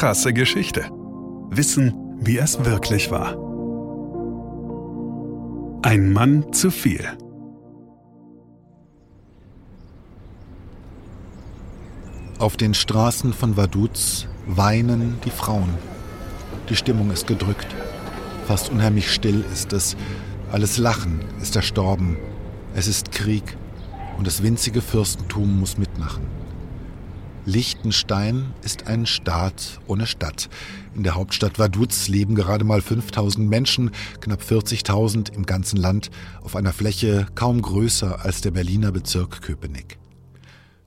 krasse Geschichte. Wissen, wie es wirklich war. Ein Mann zu viel. Auf den Straßen von Vaduz weinen die Frauen. Die Stimmung ist gedrückt. Fast unheimlich still ist es. Alles Lachen ist erstorben. Es ist Krieg und das winzige Fürstentum muss mitmachen. Liechtenstein ist ein Staat ohne Stadt. In der Hauptstadt Vaduz leben gerade mal 5000 Menschen, knapp 40.000 im ganzen Land, auf einer Fläche kaum größer als der Berliner Bezirk Köpenick.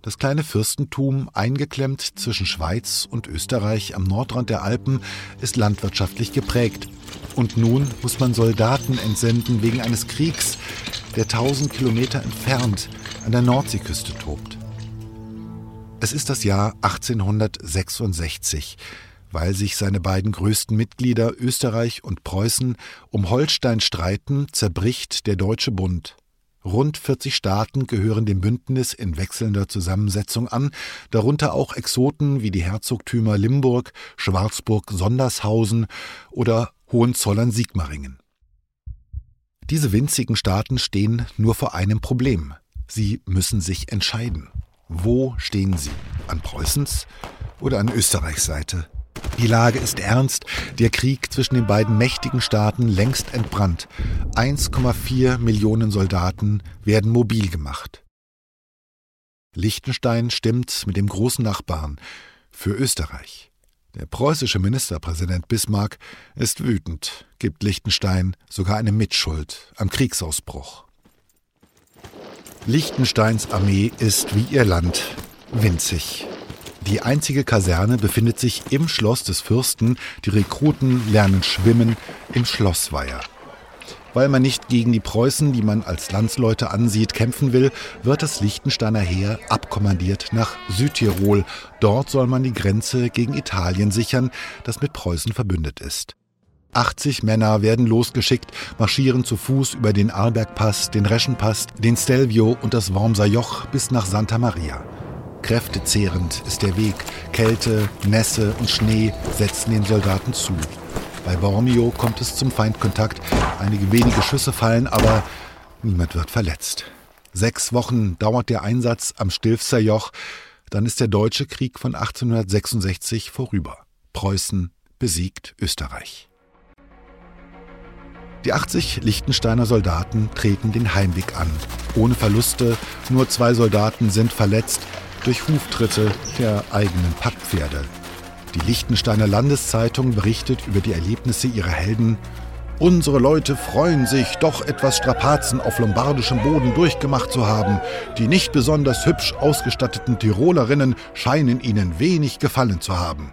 Das kleine Fürstentum, eingeklemmt zwischen Schweiz und Österreich am Nordrand der Alpen, ist landwirtschaftlich geprägt. Und nun muss man Soldaten entsenden wegen eines Kriegs, der 1000 Kilometer entfernt an der Nordseeküste tobt. Es ist das Jahr 1866, weil sich seine beiden größten Mitglieder Österreich und Preußen um Holstein streiten, zerbricht der Deutsche Bund. Rund 40 Staaten gehören dem Bündnis in wechselnder Zusammensetzung an, darunter auch Exoten wie die Herzogtümer Limburg, Schwarzburg, Sondershausen oder Hohenzollern-Sigmaringen. Diese winzigen Staaten stehen nur vor einem Problem. Sie müssen sich entscheiden. Wo stehen Sie? An Preußens oder an Österreichs Seite? Die Lage ist ernst, der Krieg zwischen den beiden mächtigen Staaten längst entbrannt. 1,4 Millionen Soldaten werden mobil gemacht. Liechtenstein stimmt mit dem großen Nachbarn für Österreich. Der preußische Ministerpräsident Bismarck ist wütend, gibt Liechtenstein sogar eine Mitschuld am Kriegsausbruch. Liechtensteins Armee ist wie ihr Land winzig. Die einzige Kaserne befindet sich im Schloss des Fürsten. Die Rekruten lernen schwimmen im Schlossweiher. Weil man nicht gegen die Preußen, die man als Landsleute ansieht, kämpfen will, wird das Liechtensteiner Heer abkommandiert nach Südtirol. Dort soll man die Grenze gegen Italien sichern, das mit Preußen verbündet ist. 80 Männer werden losgeschickt, marschieren zu Fuß über den Arlbergpass, den Reschenpass, den Stelvio und das Wormser Joch bis nach Santa Maria. Kräftezehrend ist der Weg. Kälte, Nässe und Schnee setzen den Soldaten zu. Bei Bormio kommt es zum Feindkontakt. Einige wenige Schüsse fallen, aber niemand wird verletzt. Sechs Wochen dauert der Einsatz am Stilfser Joch. Dann ist der Deutsche Krieg von 1866 vorüber. Preußen besiegt Österreich. Die 80 Liechtensteiner Soldaten treten den Heimweg an. Ohne Verluste, nur zwei Soldaten sind verletzt durch Huftritte der eigenen Packpferde. Die Liechtensteiner Landeszeitung berichtet über die Erlebnisse ihrer Helden. Unsere Leute freuen sich, doch etwas Strapazen auf lombardischem Boden durchgemacht zu haben. Die nicht besonders hübsch ausgestatteten Tirolerinnen scheinen ihnen wenig gefallen zu haben.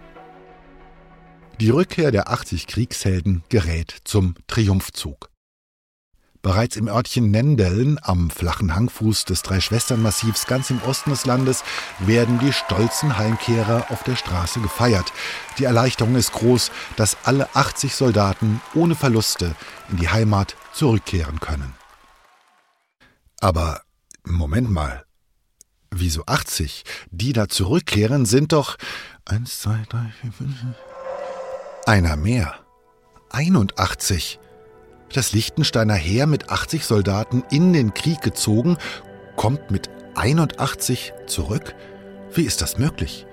Die Rückkehr der 80 Kriegshelden gerät zum Triumphzug. Bereits im Örtchen Nendeln am flachen Hangfuß des Dreischwestern-Massivs ganz im Osten des Landes werden die stolzen Heimkehrer auf der Straße gefeiert. Die Erleichterung ist groß, dass alle 80 Soldaten ohne Verluste in die Heimat zurückkehren können. Aber Moment mal. Wieso 80? Die da zurückkehren sind doch eins, zwei, drei, vier, fünf. Einer mehr. 81. Das Liechtensteiner Heer mit 80 Soldaten in den Krieg gezogen, kommt mit 81 zurück? Wie ist das möglich?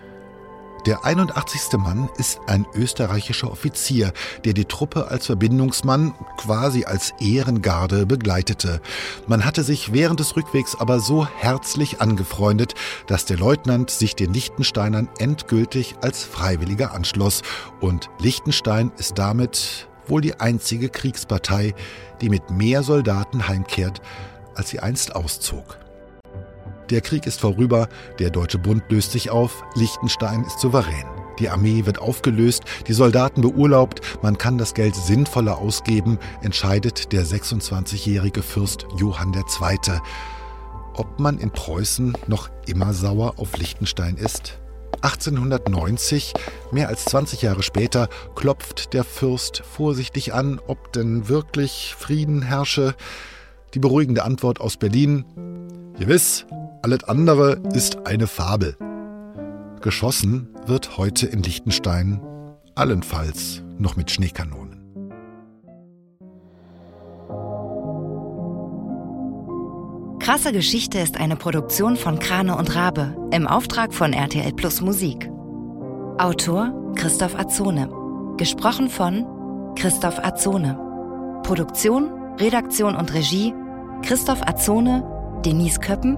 Der 81. Mann ist ein österreichischer Offizier, der die Truppe als Verbindungsmann, quasi als Ehrengarde, begleitete. Man hatte sich während des Rückwegs aber so herzlich angefreundet, dass der Leutnant sich den Liechtensteinern endgültig als Freiwilliger anschloss. Und Liechtenstein ist damit wohl die einzige Kriegspartei, die mit mehr Soldaten heimkehrt, als sie einst auszog. Der Krieg ist vorüber, der Deutsche Bund löst sich auf, Liechtenstein ist souverän. Die Armee wird aufgelöst, die Soldaten beurlaubt, man kann das Geld sinnvoller ausgeben, entscheidet der 26-jährige Fürst Johann II. Ob man in Preußen noch immer sauer auf Liechtenstein ist? 1890, mehr als 20 Jahre später, klopft der Fürst vorsichtig an, ob denn wirklich Frieden herrsche. Die beruhigende Antwort aus Berlin: Gewiss, alles andere ist eine Fabel. Geschossen wird heute in Liechtenstein allenfalls noch mit Schneekanonen. Krasse Geschichte ist eine Produktion von Krane und Rabe im Auftrag von RTL Plus Musik. Autor Christoph Azone. Gesprochen von Christoph Azone. Produktion, Redaktion und Regie Christoph Azone, Denise Köppen,